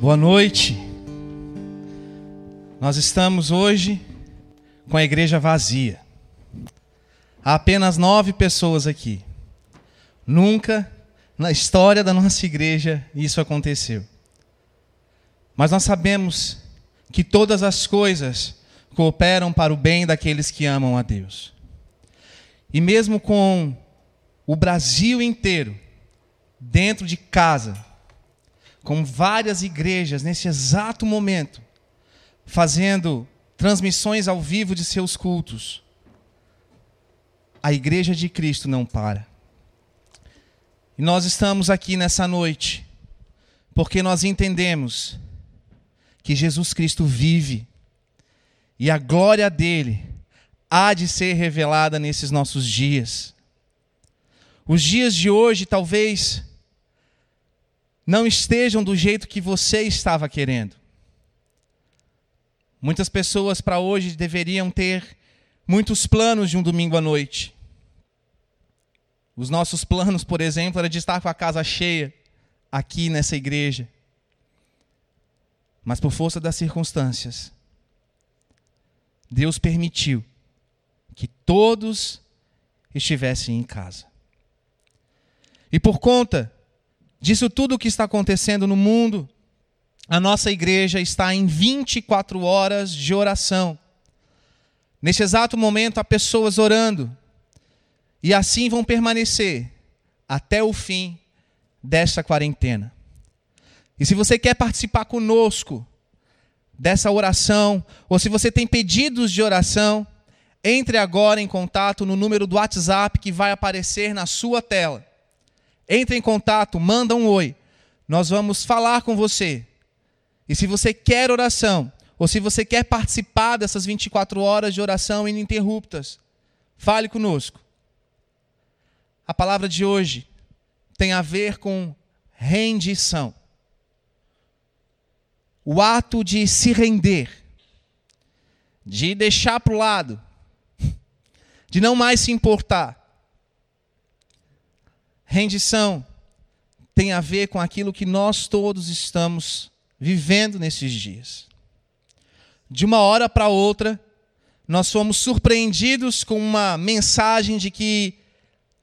Boa noite. Nós estamos hoje com a igreja vazia. Há apenas nove pessoas aqui. Nunca na história da nossa igreja isso aconteceu. Mas nós sabemos que todas as coisas cooperam para o bem daqueles que amam a Deus. E mesmo com o Brasil inteiro dentro de casa, com várias igrejas nesse exato momento, fazendo transmissões ao vivo de seus cultos. A igreja de Cristo não para. E nós estamos aqui nessa noite porque nós entendemos que Jesus Cristo vive e a glória dele há de ser revelada nesses nossos dias. Os dias de hoje talvez não estejam do jeito que você estava querendo. Muitas pessoas para hoje deveriam ter muitos planos de um domingo à noite. Os nossos planos, por exemplo, era de estar com a casa cheia aqui nessa igreja. Mas por força das circunstâncias, Deus permitiu que todos estivessem em casa. E por conta disso tudo que está acontecendo no mundo, a nossa igreja está em 24 horas de oração. Nesse exato momento, há pessoas orando, e assim vão permanecer até o fim desta quarentena. E se você quer participar conosco dessa oração, ou se você tem pedidos de oração, entre agora em contato no número do WhatsApp que vai aparecer na sua tela. Entre em contato, manda um oi. Nós vamos falar com você. E se você quer oração, ou se você quer participar dessas 24 horas de oração ininterruptas, fale conosco. A palavra de hoje tem a ver com rendição. O ato de se render, de deixar para o lado, de não mais se importar. Rendição tem a ver com aquilo que nós todos estamos vivendo nesses dias. De uma hora para outra, nós fomos surpreendidos com uma mensagem de que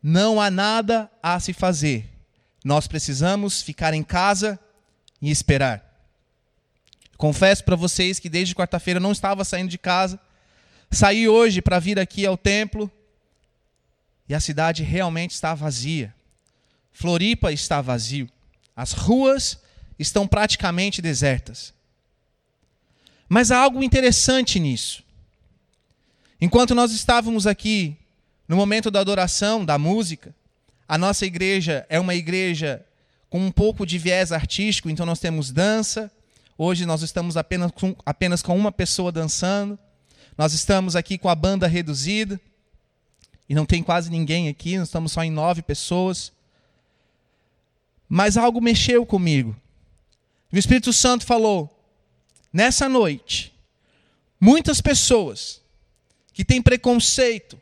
não há nada a se fazer. Nós precisamos ficar em casa e esperar. Confesso para vocês que desde quarta-feira não estava saindo de casa. Saí hoje para vir aqui ao templo e a cidade realmente está vazia. Floripa está vazio. As ruas estão praticamente desertas. Mas há algo interessante nisso. Enquanto nós estávamos aqui no momento da adoração, da música, a nossa igreja é uma igreja com um pouco de viés artístico, então nós temos dança. Hoje nós estamos apenas com, apenas com uma pessoa dançando. Nós estamos aqui com a banda reduzida. E não tem quase ninguém aqui, nós estamos só em nove pessoas. Mas algo mexeu comigo. O Espírito Santo falou: nessa noite, muitas pessoas que têm preconceito,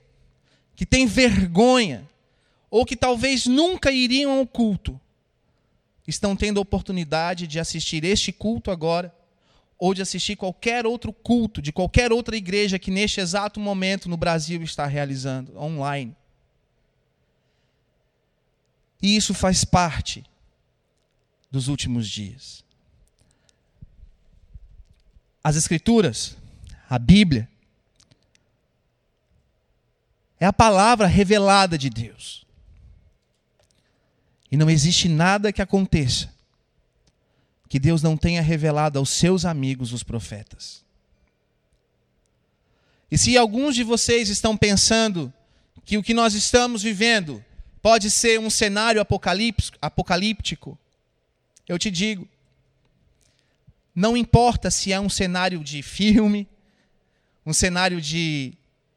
que têm vergonha, ou que talvez nunca iriam ao culto, estão tendo a oportunidade de assistir este culto agora, ou de assistir qualquer outro culto de qualquer outra igreja que neste exato momento no Brasil está realizando online. E isso faz parte dos últimos dias. As Escrituras, a Bíblia, é a palavra revelada de Deus. E não existe nada que aconteça que Deus não tenha revelado aos seus amigos, os profetas. E se alguns de vocês estão pensando que o que nós estamos vivendo pode ser um cenário apocalíptico, eu te digo, não importa se é um cenário de filme, um cenário de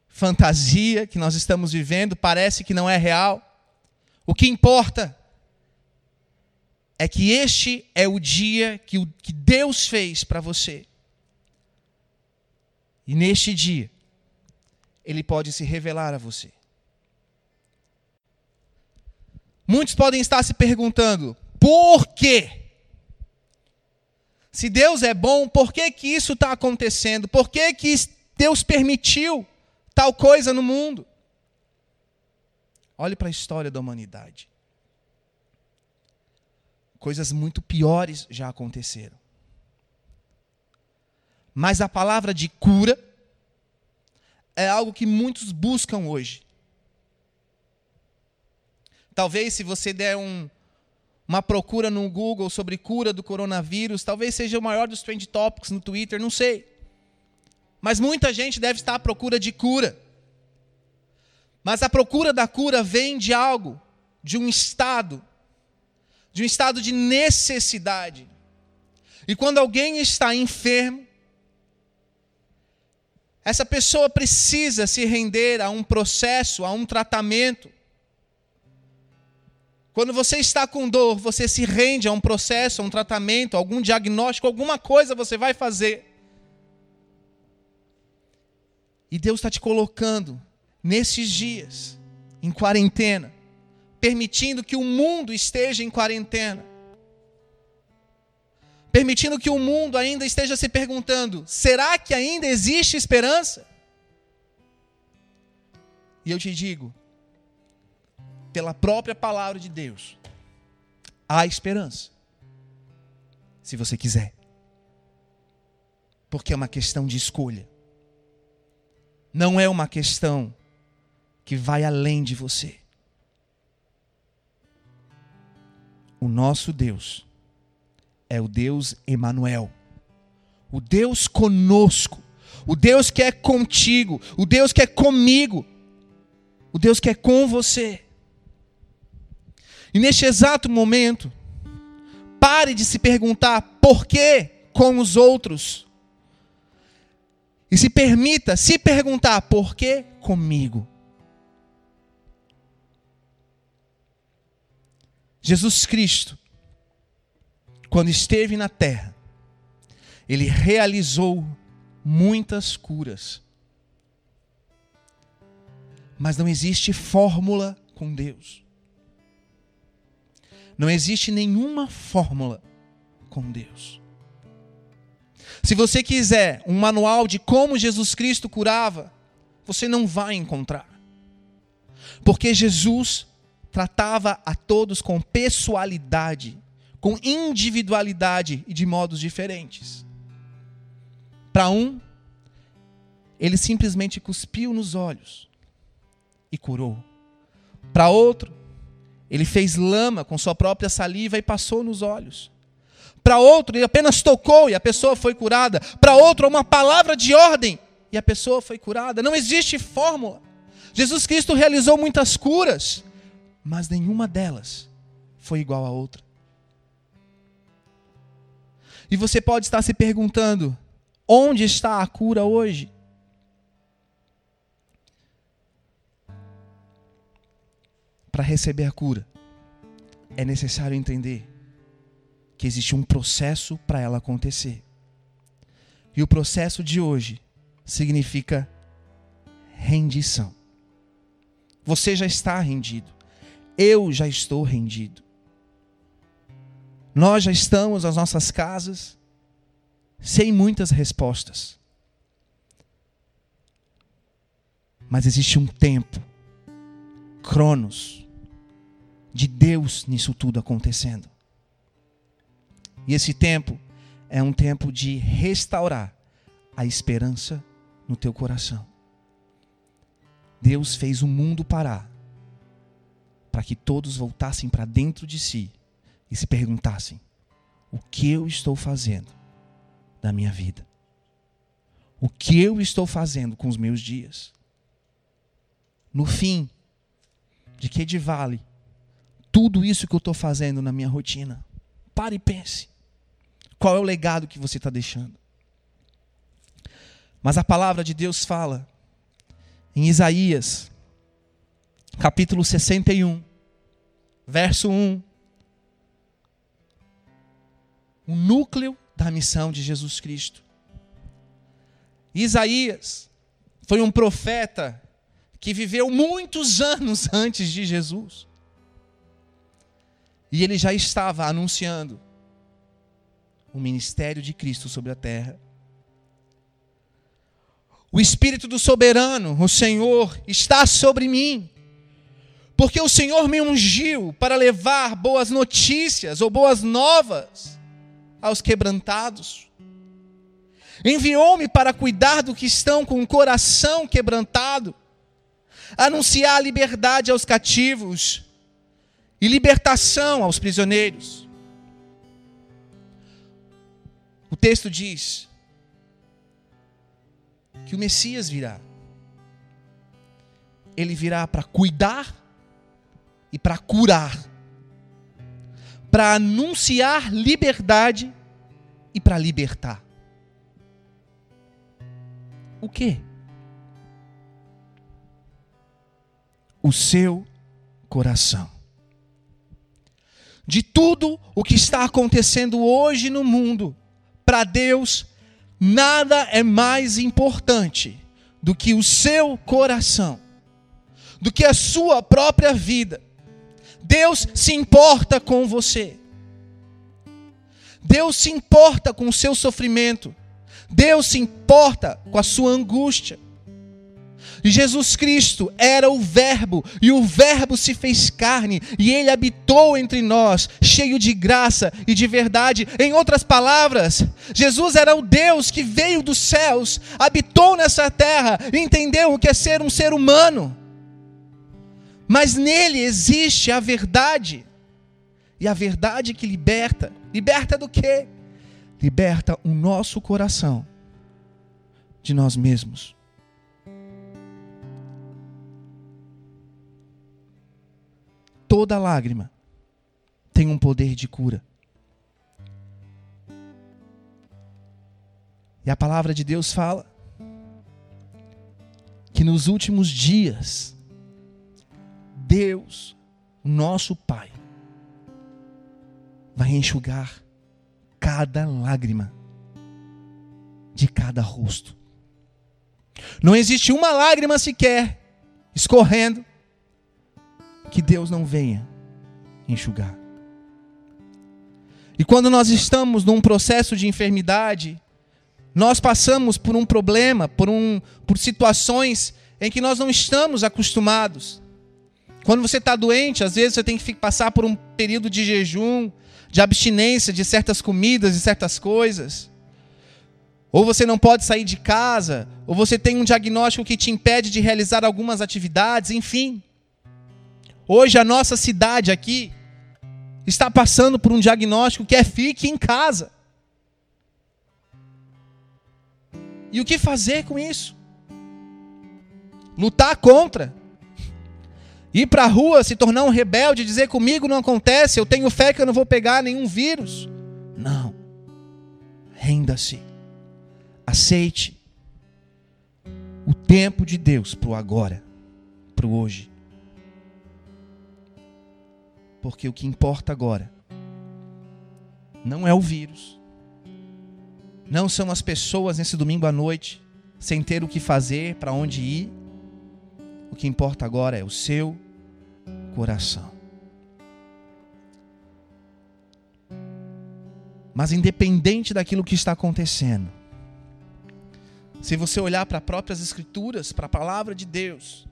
fantasia que nós estamos vivendo, parece que não é real. O que importa é que este é o dia que, o, que Deus fez para você. E neste dia, Ele pode se revelar a você. Muitos podem estar se perguntando: por quê? Se Deus é bom, por que, que isso está acontecendo? Por que, que Deus permitiu tal coisa no mundo? Olhe para a história da humanidade. Coisas muito piores já aconteceram. Mas a palavra de cura é algo que muitos buscam hoje. Talvez se você der um, uma procura no Google sobre cura do coronavírus, talvez seja o maior dos trend topics no Twitter, não sei. Mas muita gente deve estar à procura de cura. Mas a procura da cura vem de algo, de um estado, de um estado de necessidade. E quando alguém está enfermo, essa pessoa precisa se render a um processo, a um tratamento. Quando você está com dor, você se rende a um processo, a um tratamento, a algum diagnóstico, alguma coisa você vai fazer. E Deus está te colocando nesses dias, em quarentena, permitindo que o mundo esteja em quarentena permitindo que o mundo ainda esteja se perguntando: será que ainda existe esperança? E eu te digo, pela própria palavra de Deus, há esperança, se você quiser, porque é uma questão de escolha, não é uma questão que vai além de você. O nosso Deus é o Deus Emanuel. O Deus conosco. O Deus que é contigo, o Deus que é comigo. O Deus que é com você. E neste exato momento, pare de se perguntar por que com os outros. E se permita se perguntar por que comigo. Jesus Cristo quando esteve na terra, ele realizou muitas curas. Mas não existe fórmula com Deus. Não existe nenhuma fórmula com Deus. Se você quiser um manual de como Jesus Cristo curava, você não vai encontrar. Porque Jesus tratava a todos com pessoalidade com individualidade e de modos diferentes. Para um, ele simplesmente cuspiu nos olhos e curou. Para outro, ele fez lama com sua própria saliva e passou nos olhos. Para outro, ele apenas tocou e a pessoa foi curada. Para outro, uma palavra de ordem e a pessoa foi curada. Não existe fórmula. Jesus Cristo realizou muitas curas, mas nenhuma delas foi igual a outra. E você pode estar se perguntando: onde está a cura hoje? Para receber a cura, é necessário entender que existe um processo para ela acontecer. E o processo de hoje significa rendição. Você já está rendido. Eu já estou rendido. Nós já estamos nas nossas casas sem muitas respostas. Mas existe um tempo, Cronos, de Deus nisso tudo acontecendo. E esse tempo é um tempo de restaurar a esperança no teu coração. Deus fez o mundo parar para que todos voltassem para dentro de si e se perguntassem: o que eu estou fazendo da minha vida? O que eu estou fazendo com os meus dias? No fim, de que de vale tudo isso que eu estou fazendo na minha rotina? Pare e pense. Qual é o legado que você está deixando? Mas a palavra de Deus fala em Isaías, capítulo 61, verso 1, o núcleo da missão de Jesus Cristo. Isaías foi um profeta que viveu muitos anos antes de Jesus. E ele já estava anunciando o ministério de Cristo sobre a terra. O Espírito do Soberano, o Senhor, está sobre mim, porque o Senhor me ungiu para levar boas notícias ou boas novas aos quebrantados. Enviou-me para cuidar do que estão com o coração quebrantado, anunciar a liberdade aos cativos e libertação aos prisioneiros. O texto diz que o Messias virá. Ele virá para cuidar e para curar, para anunciar liberdade e para libertar. O que? O seu coração. De tudo o que está acontecendo hoje no mundo, para Deus, nada é mais importante do que o seu coração, do que a sua própria vida. Deus se importa com você. Deus se importa com o seu sofrimento. Deus se importa com a sua angústia. Jesus Cristo era o Verbo, e o Verbo se fez carne, e ele habitou entre nós, cheio de graça e de verdade. Em outras palavras, Jesus era o Deus que veio dos céus, habitou nessa terra, entendeu o que é ser um ser humano. Mas nele existe a verdade, e a verdade que liberta. Liberta do quê? Liberta o nosso coração de nós mesmos. Toda lágrima tem um poder de cura. E a palavra de Deus fala que nos últimos dias, Deus, nosso Pai, vai enxugar cada lágrima de cada rosto. Não existe uma lágrima sequer escorrendo que Deus não venha enxugar. E quando nós estamos num processo de enfermidade, nós passamos por um problema, por, um, por situações em que nós não estamos acostumados. Quando você está doente, às vezes você tem que passar por um período de jejum, de abstinência de certas comidas e certas coisas. Ou você não pode sair de casa, ou você tem um diagnóstico que te impede de realizar algumas atividades, enfim. Hoje a nossa cidade aqui está passando por um diagnóstico que é fique em casa. E o que fazer com isso? Lutar contra. Ir para a rua, se tornar um rebelde, dizer comigo não acontece, eu tenho fé que eu não vou pegar nenhum vírus. Não. Renda-se. Aceite o tempo de Deus para o agora, para o hoje. Porque o que importa agora não é o vírus, não são as pessoas nesse domingo à noite sem ter o que fazer, para onde ir. O que importa agora é o seu coração. Mas independente daquilo que está acontecendo, se você olhar para as próprias escrituras, para a palavra de Deus,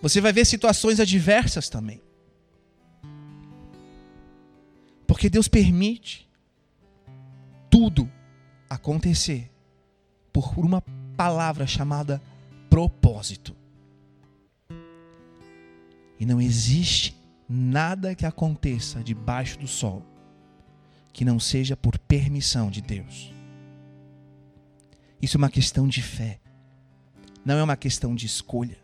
você vai ver situações adversas também. Porque Deus permite tudo acontecer por uma palavra chamada propósito. E não existe nada que aconteça debaixo do sol que não seja por permissão de Deus. Isso é uma questão de fé, não é uma questão de escolha.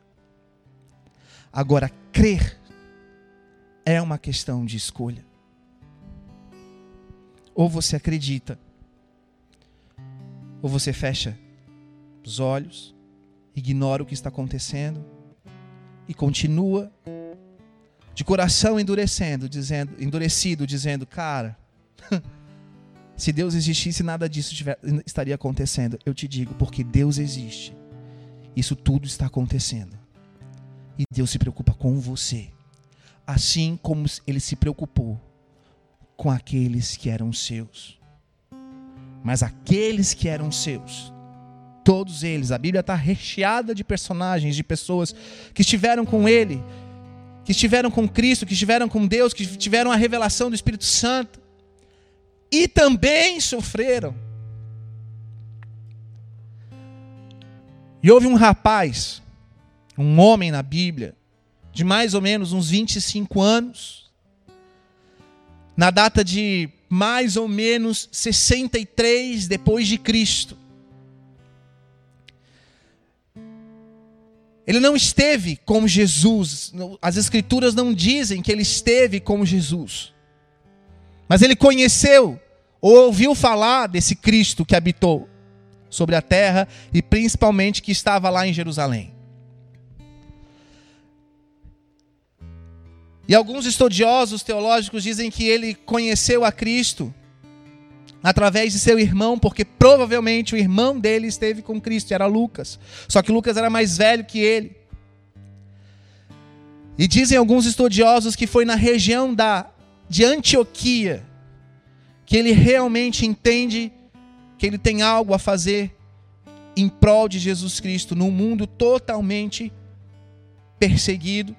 Agora, crer é uma questão de escolha. Ou você acredita, ou você fecha os olhos, ignora o que está acontecendo e continua de coração endurecendo, dizendo, endurecido, dizendo, cara, se Deus existisse, nada disso tiver, estaria acontecendo. Eu te digo, porque Deus existe, isso tudo está acontecendo. E Deus se preocupa com você. Assim como ele se preocupou com aqueles que eram seus. Mas aqueles que eram seus, todos eles, a Bíblia está recheada de personagens, de pessoas que estiveram com Ele, que estiveram com Cristo, que estiveram com Deus, que tiveram a revelação do Espírito Santo e também sofreram. E houve um rapaz, um homem na Bíblia, de mais ou menos uns 25 anos, na data de mais ou menos 63 depois de Cristo. Ele não esteve como Jesus. As escrituras não dizem que ele esteve como Jesus. Mas ele conheceu ou ouviu falar desse Cristo que habitou sobre a terra e principalmente que estava lá em Jerusalém. E alguns estudiosos teológicos dizem que ele conheceu a Cristo através de seu irmão, porque provavelmente o irmão dele esteve com Cristo, era Lucas. Só que Lucas era mais velho que ele. E dizem alguns estudiosos que foi na região da de Antioquia que ele realmente entende que ele tem algo a fazer em prol de Jesus Cristo num mundo totalmente perseguido,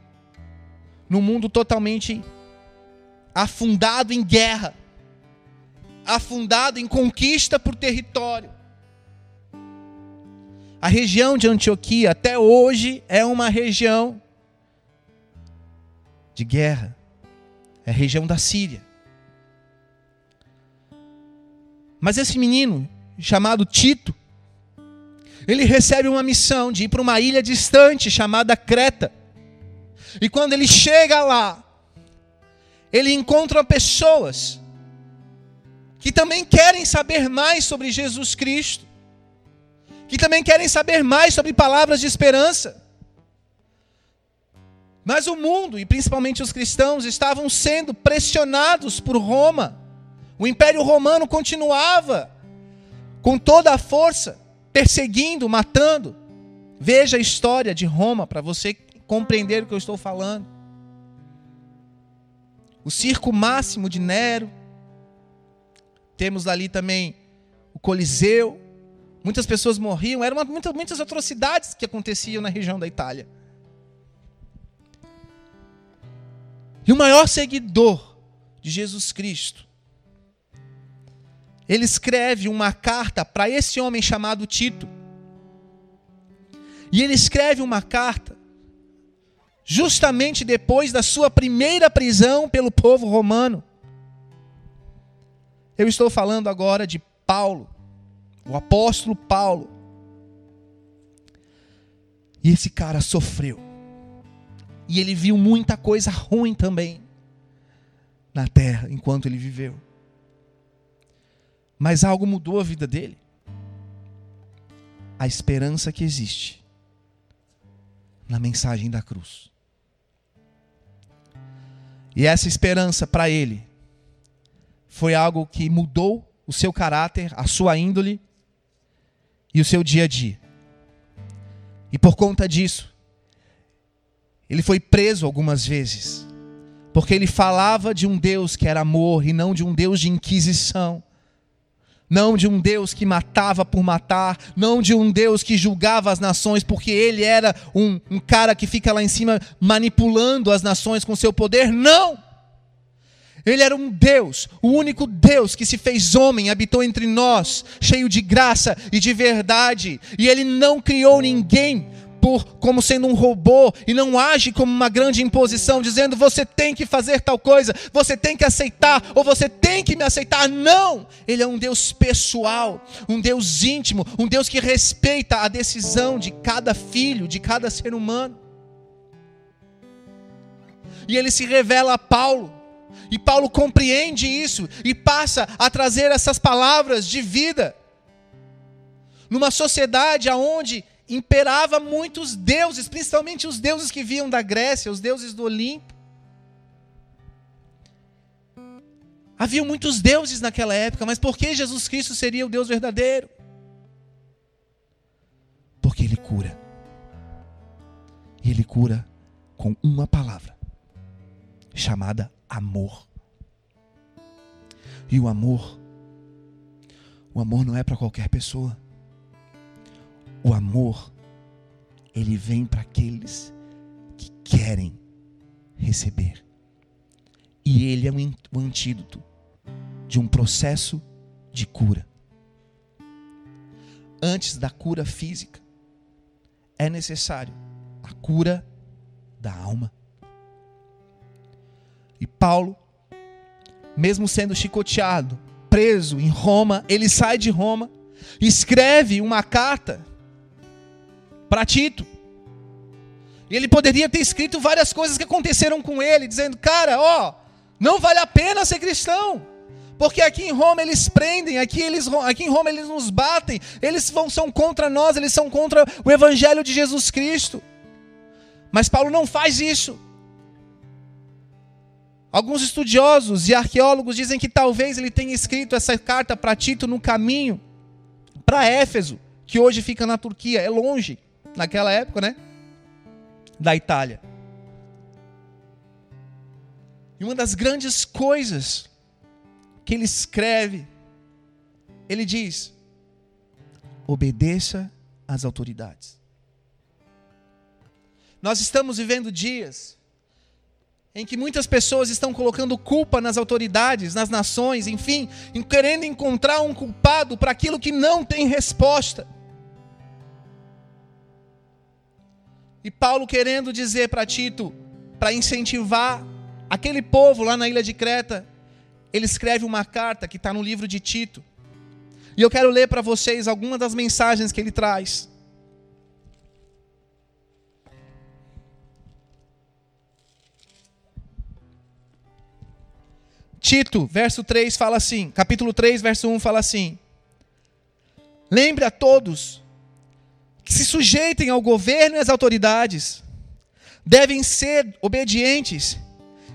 num mundo totalmente afundado em guerra, afundado em conquista por território. A região de Antioquia até hoje é uma região de guerra. É a região da Síria. Mas esse menino, chamado Tito, ele recebe uma missão de ir para uma ilha distante chamada Creta. E quando ele chega lá, ele encontra pessoas que também querem saber mais sobre Jesus Cristo, que também querem saber mais sobre palavras de esperança. Mas o mundo, e principalmente os cristãos, estavam sendo pressionados por Roma. O Império Romano continuava com toda a força, perseguindo, matando. Veja a história de Roma para você compreender o que eu estou falando. O circo máximo de Nero. Temos ali também o Coliseu. Muitas pessoas morriam. Eram muitas, muitas atrocidades que aconteciam na região da Itália. E o maior seguidor de Jesus Cristo, ele escreve uma carta para esse homem chamado Tito. E ele escreve uma carta justamente depois da sua primeira prisão pelo povo romano. Eu estou falando agora de Paulo, o apóstolo Paulo. E esse cara sofreu. E ele viu muita coisa ruim também na terra enquanto ele viveu. Mas algo mudou a vida dele. A esperança que existe na mensagem da cruz. E essa esperança para ele foi algo que mudou o seu caráter, a sua índole e o seu dia a dia. E por conta disso, ele foi preso algumas vezes, porque ele falava de um Deus que era amor e não de um Deus de inquisição não de um Deus que matava por matar, não de um Deus que julgava as nações, porque ele era um, um cara que fica lá em cima manipulando as nações com seu poder. Não! Ele era um Deus, o único Deus que se fez homem, habitou entre nós, cheio de graça e de verdade, e ele não criou ninguém por como sendo um robô e não age como uma grande imposição, dizendo você tem que fazer tal coisa, você tem que aceitar ou você tem que me aceitar. Não! Ele é um Deus pessoal, um Deus íntimo, um Deus que respeita a decisão de cada filho, de cada ser humano. E ele se revela a Paulo. E Paulo compreende isso e passa a trazer essas palavras de vida numa sociedade aonde imperava muitos deuses, principalmente os deuses que vinham da Grécia, os deuses do Olimpo. Havia muitos deuses naquela época, mas por que Jesus Cristo seria o Deus verdadeiro? Porque Ele cura. E Ele cura com uma palavra, chamada amor. E o amor, o amor não é para qualquer pessoa. O amor, ele vem para aqueles que querem receber. E ele é o antídoto de um processo de cura. Antes da cura física, é necessário a cura da alma. E Paulo, mesmo sendo chicoteado, preso em Roma, ele sai de Roma, escreve uma carta para Tito. E ele poderia ter escrito várias coisas que aconteceram com ele, dizendo: Cara, ó, não vale a pena ser cristão. Porque aqui em Roma eles prendem, aqui, eles, aqui em Roma eles nos batem, eles vão, são contra nós, eles são contra o Evangelho de Jesus Cristo. Mas Paulo não faz isso. Alguns estudiosos e arqueólogos dizem que talvez ele tenha escrito essa carta para Tito no caminho para Éfeso, que hoje fica na Turquia, é longe, naquela época, né? Da Itália. E uma das grandes coisas que ele escreve, ele diz: obedeça às autoridades. Nós estamos vivendo dias em que muitas pessoas estão colocando culpa nas autoridades, nas nações, enfim, querendo encontrar um culpado para aquilo que não tem resposta. E Paulo querendo dizer para Tito, para incentivar aquele povo lá na ilha de Creta, ele escreve uma carta que está no livro de Tito. E eu quero ler para vocês algumas das mensagens que ele traz. Tito, verso 3 fala assim, capítulo 3, verso 1 fala assim: Lembre a todos que se sujeitem ao governo e às autoridades, devem ser obedientes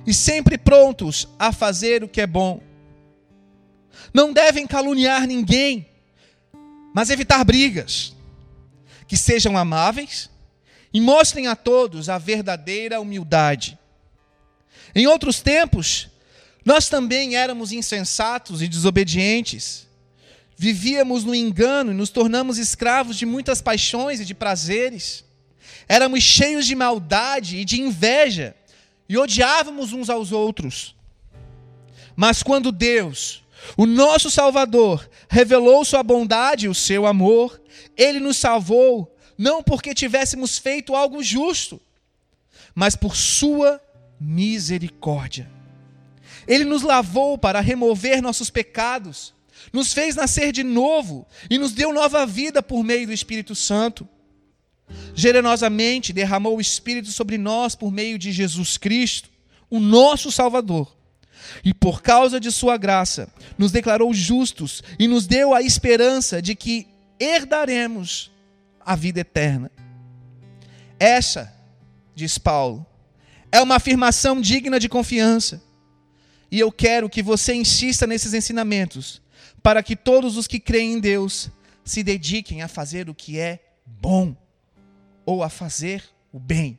e sempre prontos a fazer o que é bom. Não devem caluniar ninguém, mas evitar brigas, que sejam amáveis e mostrem a todos a verdadeira humildade. Em outros tempos, nós também éramos insensatos e desobedientes. Vivíamos no engano e nos tornamos escravos de muitas paixões e de prazeres. Éramos cheios de maldade e de inveja e odiávamos uns aos outros. Mas quando Deus, o nosso Salvador, revelou sua bondade e o seu amor, ele nos salvou, não porque tivéssemos feito algo justo, mas por sua misericórdia. Ele nos lavou para remover nossos pecados, nos fez nascer de novo e nos deu nova vida por meio do Espírito Santo generosamente derramou o Espírito sobre nós por meio de Jesus Cristo, o nosso Salvador. E por causa de Sua graça, nos declarou justos e nos deu a esperança de que herdaremos a vida eterna. Essa, diz Paulo, é uma afirmação digna de confiança. E eu quero que você insista nesses ensinamentos, para que todos os que creem em Deus se dediquem a fazer o que é bom ou a fazer o bem.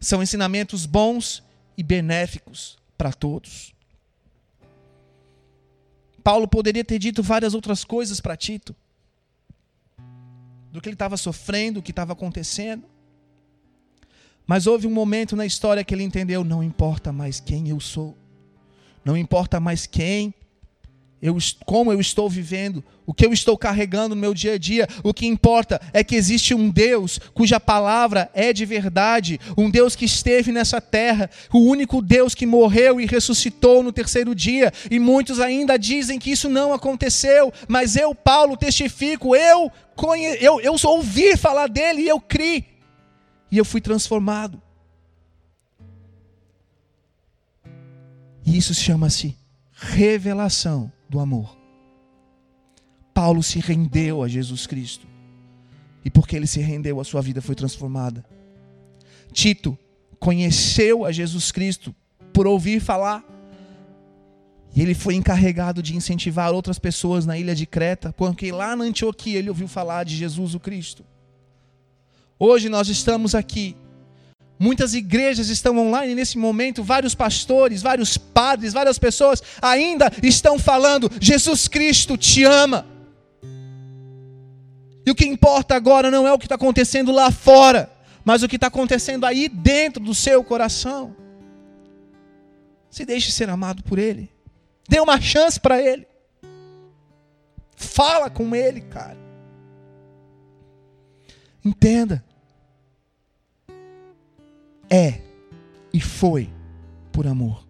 São ensinamentos bons e benéficos para todos. Paulo poderia ter dito várias outras coisas para Tito, do que ele estava sofrendo, o que estava acontecendo. Mas houve um momento na história que ele entendeu: não importa mais quem eu sou, não importa mais quem eu, como eu estou vivendo, o que eu estou carregando no meu dia a dia. O que importa é que existe um Deus cuja palavra é de verdade, um Deus que esteve nessa terra, o único Deus que morreu e ressuscitou no terceiro dia. E muitos ainda dizem que isso não aconteceu, mas eu, Paulo, testifico, eu, conhe... eu, eu ouvi falar dele e eu criei, e eu fui transformado. E isso chama-se revelação do amor. Paulo se rendeu a Jesus Cristo. E porque ele se rendeu, a sua vida foi transformada. Tito conheceu a Jesus Cristo por ouvir falar. E ele foi encarregado de incentivar outras pessoas na ilha de Creta, porque lá na Antioquia ele ouviu falar de Jesus o Cristo. Hoje nós estamos aqui, Muitas igrejas estão online nesse momento, vários pastores, vários padres, várias pessoas ainda estão falando: Jesus Cristo te ama. E o que importa agora não é o que está acontecendo lá fora, mas o que está acontecendo aí dentro do seu coração. Se deixe ser amado por Ele. Dê uma chance para Ele. Fala com Ele, cara. Entenda. É e foi por amor.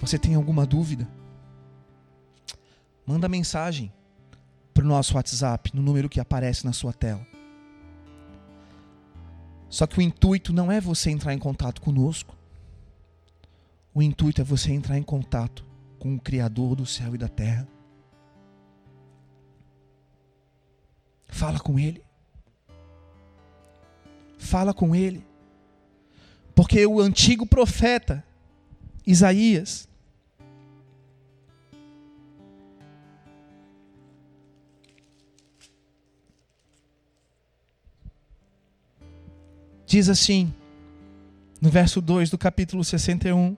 Você tem alguma dúvida? Manda mensagem para o nosso WhatsApp, no número que aparece na sua tela. Só que o intuito não é você entrar em contato conosco. O intuito é você entrar em contato com o Criador do céu e da terra. Fala com Ele. Fala com Ele. Porque o antigo profeta, Isaías, Diz assim, no verso 2 do capítulo 61.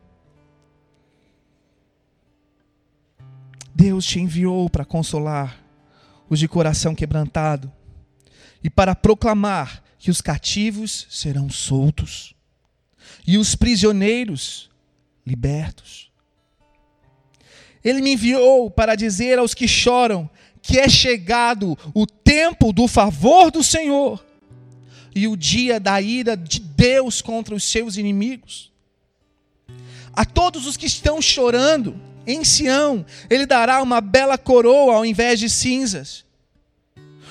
Deus te enviou para consolar os de coração quebrantado e para proclamar que os cativos serão soltos e os prisioneiros libertos. Ele me enviou para dizer aos que choram que é chegado o tempo do favor do Senhor e o dia da ira de Deus contra os seus inimigos. A todos os que estão chorando em Sião, ele dará uma bela coroa ao invés de cinzas,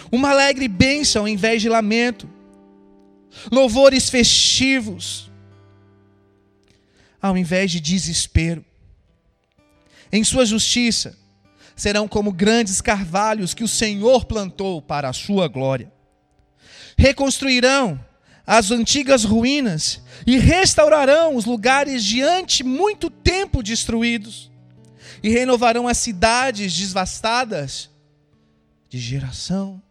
uma alegre bênção ao invés de lamento, louvores festivos ao invés de desespero. Em sua justiça serão como grandes carvalhos que o Senhor plantou para a sua glória reconstruirão as antigas ruínas e restaurarão os lugares diante muito tempo destruídos, e renovarão as cidades devastadas de geração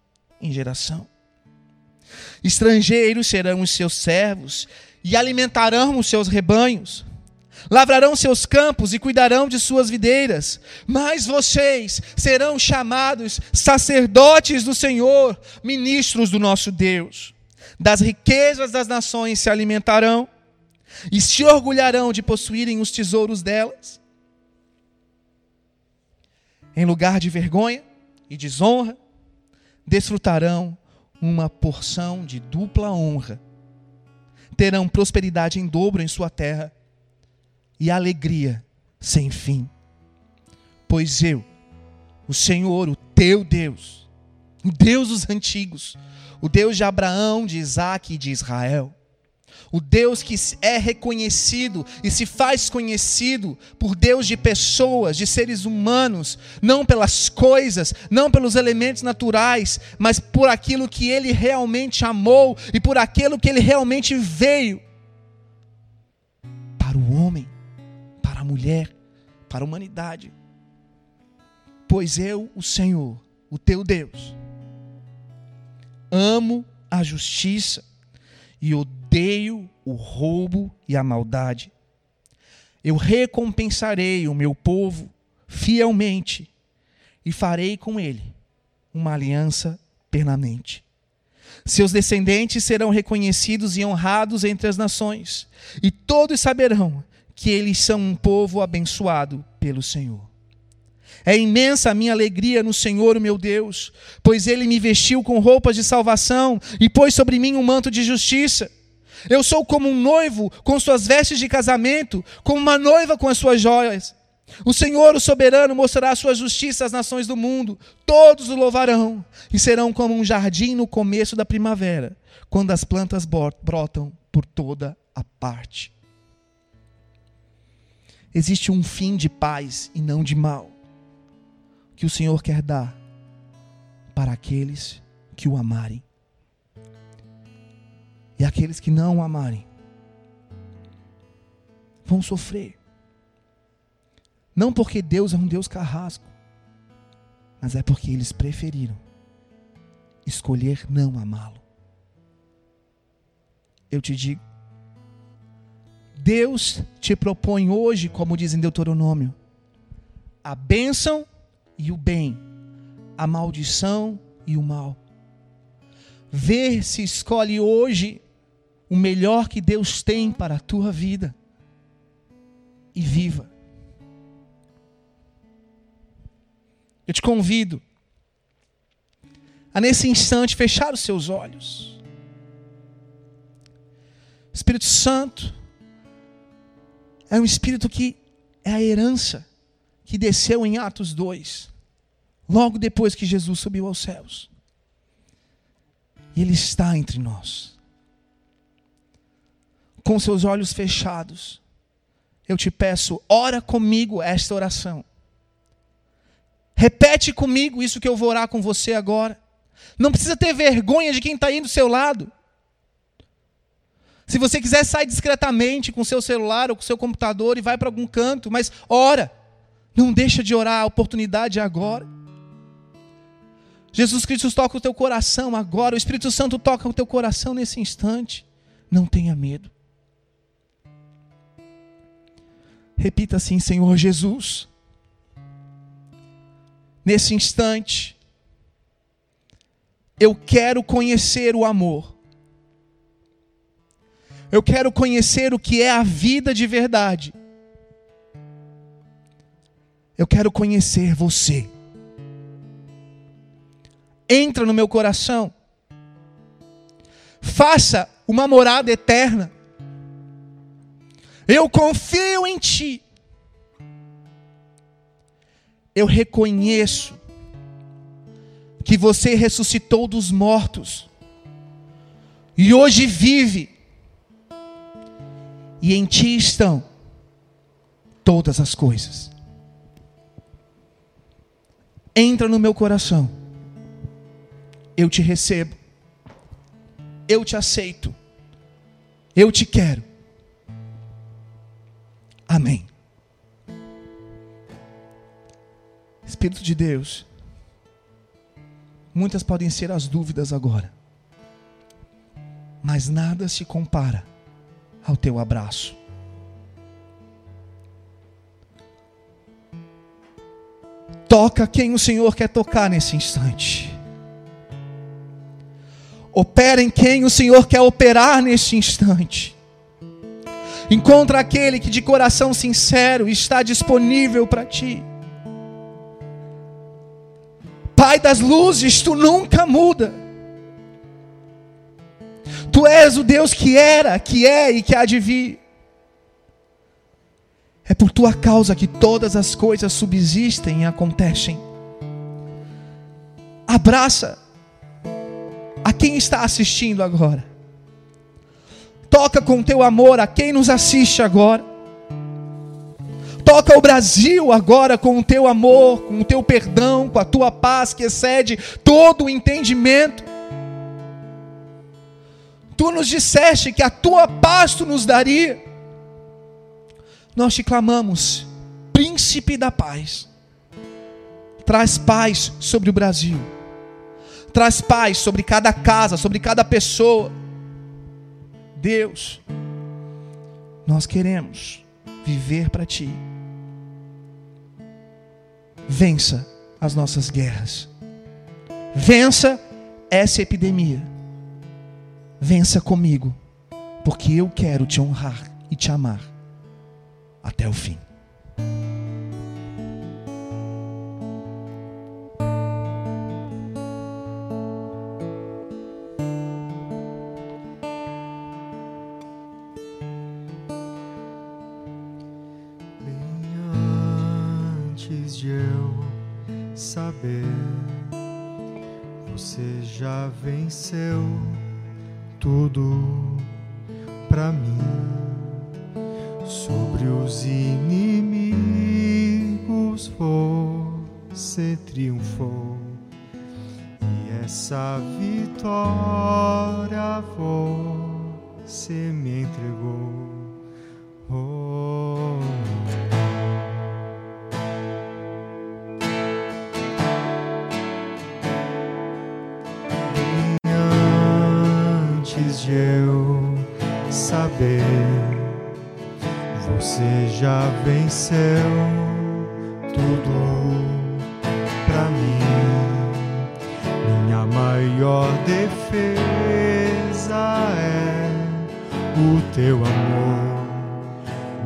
em geração. Estrangeiros serão os seus servos e alimentarão os seus rebanhos. Lavrarão seus campos e cuidarão de suas videiras, mas vocês serão chamados sacerdotes do Senhor, ministros do nosso Deus. Das riquezas das nações se alimentarão e se orgulharão de possuírem os tesouros delas. Em lugar de vergonha e desonra, desfrutarão uma porção de dupla honra. Terão prosperidade em dobro em sua terra e alegria sem fim. Pois eu, o Senhor, o teu Deus, o Deus dos antigos, o Deus de Abraão, de Isaac e de Israel, o Deus que é reconhecido e se faz conhecido por Deus de pessoas, de seres humanos, não pelas coisas, não pelos elementos naturais, mas por aquilo que ele realmente amou e por aquilo que ele realmente veio para o homem para a mulher, para a humanidade. Pois eu, o Senhor, o teu Deus, amo a justiça e odeio o roubo e a maldade. Eu recompensarei o meu povo fielmente e farei com ele uma aliança permanente. Seus descendentes serão reconhecidos e honrados entre as nações, e todos saberão que eles são um povo abençoado pelo Senhor. É imensa a minha alegria no Senhor, meu Deus, pois Ele me vestiu com roupas de salvação e pôs sobre mim um manto de justiça. Eu sou como um noivo com suas vestes de casamento, como uma noiva com as suas joias. O Senhor, o soberano, mostrará a sua justiça às nações do mundo. Todos o louvarão e serão como um jardim no começo da primavera, quando as plantas brotam por toda a parte existe um fim de paz e não de mal, que o Senhor quer dar para aqueles que o amarem. E aqueles que não o amarem vão sofrer. Não porque Deus é um Deus carrasco, mas é porque eles preferiram escolher não amá-lo. eu te digo. Deus te propõe hoje, como diz em Deuteronômio, a bênção e o bem, a maldição e o mal. Ver se escolhe hoje o melhor que Deus tem para a tua vida e viva. Eu te convido a nesse instante fechar os seus olhos. Espírito Santo é um espírito que é a herança que desceu em Atos 2, logo depois que Jesus subiu aos céus. E ele está entre nós. Com seus olhos fechados, eu te peço, ora comigo esta oração. Repete comigo isso que eu vou orar com você agora. Não precisa ter vergonha de quem está aí do seu lado. Se você quiser, sai discretamente com seu celular ou com seu computador e vai para algum canto, mas ora. Não deixa de orar, a oportunidade é agora. Jesus Cristo toca o teu coração agora, o Espírito Santo toca o teu coração nesse instante. Não tenha medo. Repita assim, Senhor Jesus. Nesse instante, eu quero conhecer o amor. Eu quero conhecer o que é a vida de verdade. Eu quero conhecer você. Entra no meu coração. Faça uma morada eterna. Eu confio em Ti. Eu reconheço que você ressuscitou dos mortos e hoje vive, e em Ti estão todas as coisas entra no meu coração. Eu te recebo. Eu te aceito. Eu te quero. Amém. Espírito de Deus, muitas podem ser as dúvidas agora, mas nada se compara ao teu abraço. Toca quem o Senhor quer tocar nesse instante. Opera em quem o Senhor quer operar neste instante. Encontra aquele que de coração sincero está disponível para ti. Pai das luzes, tu nunca muda. Tu és o Deus que era, que é e que há de vir. É por tua causa que todas as coisas subsistem e acontecem. Abraça a quem está assistindo agora. Toca com teu amor a quem nos assiste agora. Toca o Brasil agora com o teu amor, com o teu perdão, com a tua paz que excede todo o entendimento. Tu nos disseste que a tua paz tu nos daria nós te clamamos, príncipe da paz. Traz paz sobre o Brasil. Traz paz sobre cada casa, sobre cada pessoa. Deus, nós queremos viver para ti. Vença as nossas guerras. Vença essa epidemia. Vença comigo, porque eu quero te honrar e te amar até o fim. Venceu tudo para mim sobre os inimigos você triunfou e essa vitória você me entregou. Você já venceu tudo pra mim. Minha maior defesa é o teu amor.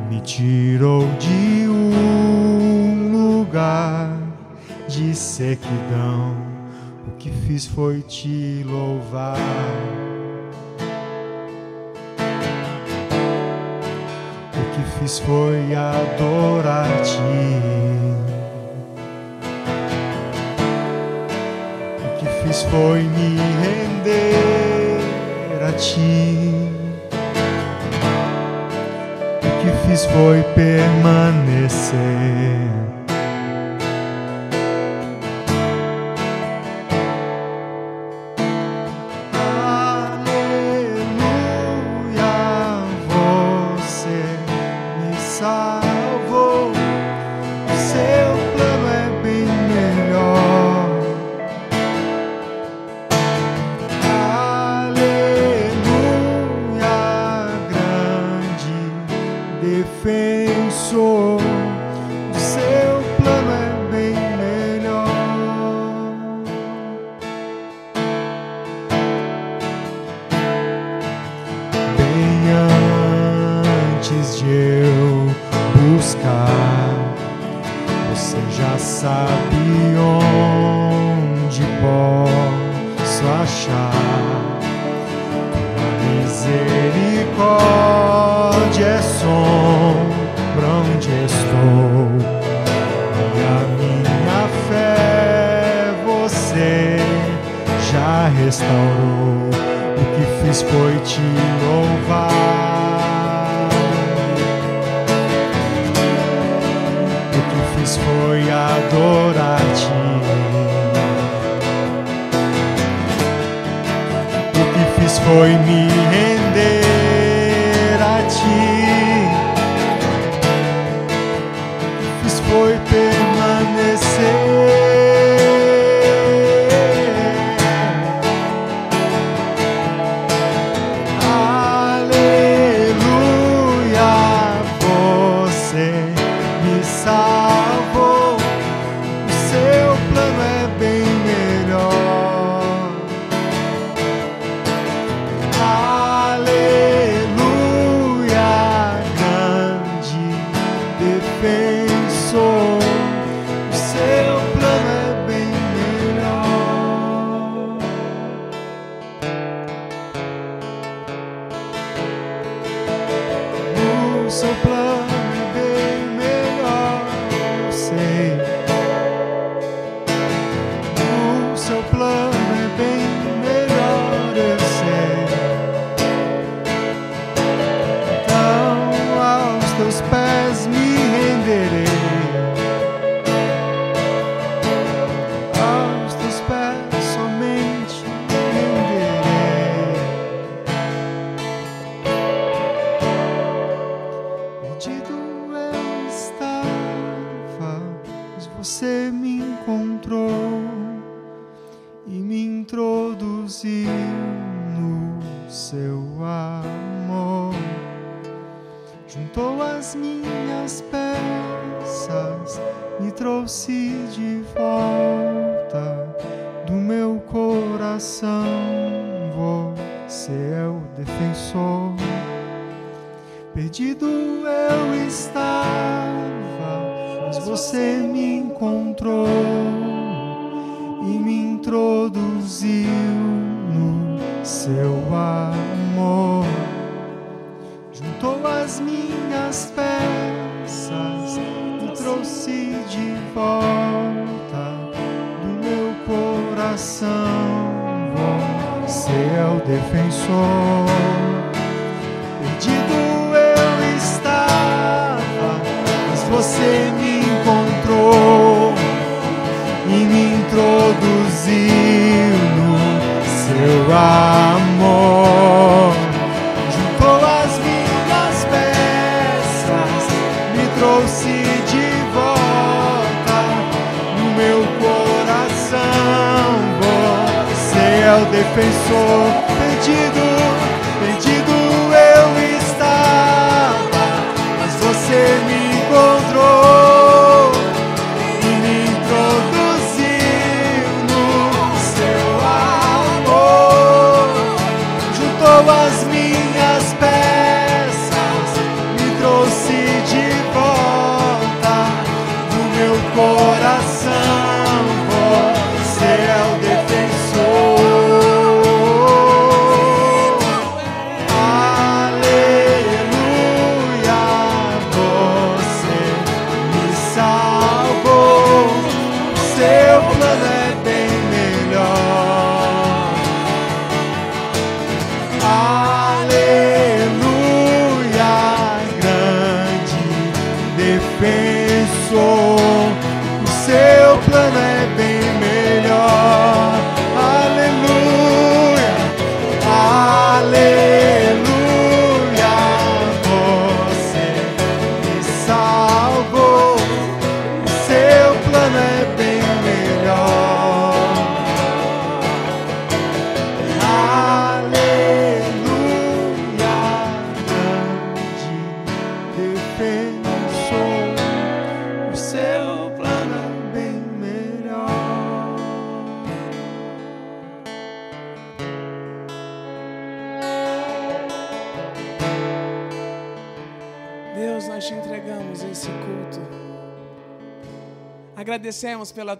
Me tirou de um lugar de sequidão. O que fiz foi te louvar. fiz foi adorar-te. O que fiz foi me render a ti. O que fiz foi permanecer. de volta do meu coração. Você é o defensor. Perdido eu estava, mas você me encontrou.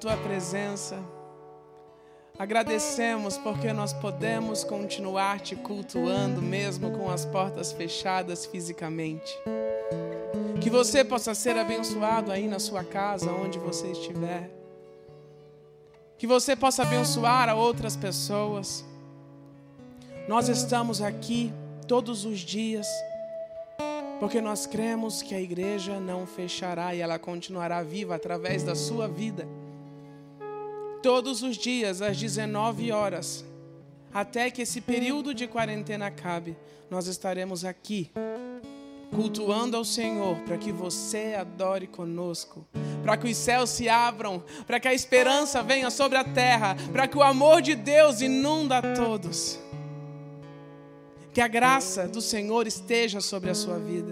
Tua presença. Agradecemos porque nós podemos continuar te cultuando mesmo com as portas fechadas fisicamente. Que você possa ser abençoado aí na sua casa, onde você estiver. Que você possa abençoar a outras pessoas. Nós estamos aqui todos os dias porque nós cremos que a igreja não fechará e ela continuará viva através da sua vida todos os dias às 19 horas, até que esse período de quarentena acabe, nós estaremos aqui cultuando ao Senhor para que você adore conosco, para que os céus se abram, para que a esperança venha sobre a terra, para que o amor de Deus inunda a todos. Que a graça do Senhor esteja sobre a sua vida.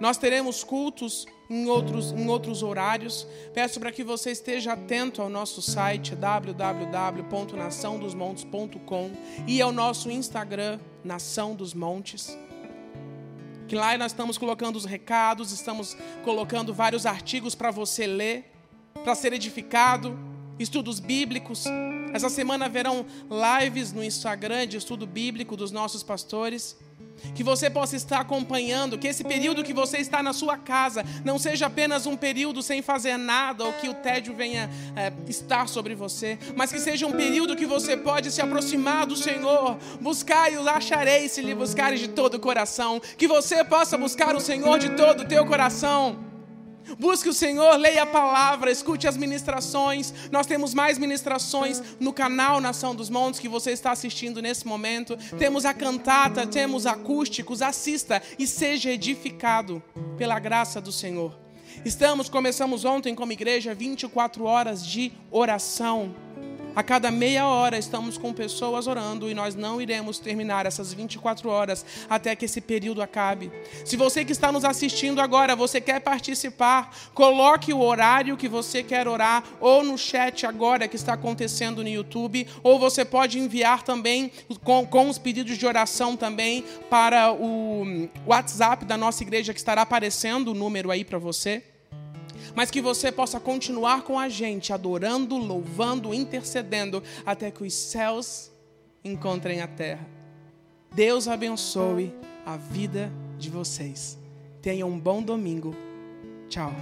Nós teremos cultos em outros, em outros horários. Peço para que você esteja atento ao nosso site www.naçãodosmontes.com e ao nosso Instagram, Nação dos Montes. Que lá nós estamos colocando os recados, estamos colocando vários artigos para você ler, para ser edificado, estudos bíblicos. Essa semana haverão lives no Instagram de estudo bíblico dos nossos pastores que você possa estar acompanhando, que esse período que você está na sua casa não seja apenas um período sem fazer nada ou que o tédio venha é, estar sobre você, mas que seja um período que você pode se aproximar do Senhor, buscar e o se lhe buscares de todo o coração, que você possa buscar o Senhor de todo o teu coração. Busque o Senhor, leia a palavra, escute as ministrações. Nós temos mais ministrações no canal Nação dos Montes que você está assistindo nesse momento. Temos a cantata, temos acústicos. Assista e seja edificado pela graça do Senhor. Estamos, começamos ontem como igreja 24 horas de oração. A cada meia hora estamos com pessoas orando e nós não iremos terminar essas 24 horas até que esse período acabe. Se você que está nos assistindo agora, você quer participar, coloque o horário que você quer orar ou no chat agora que está acontecendo no YouTube, ou você pode enviar também com, com os pedidos de oração também para o WhatsApp da nossa igreja que estará aparecendo o número aí para você mas que você possa continuar com a gente, adorando, louvando, intercedendo, até que os céus encontrem a terra. Deus abençoe a vida de vocês. Tenham um bom domingo. Tchau.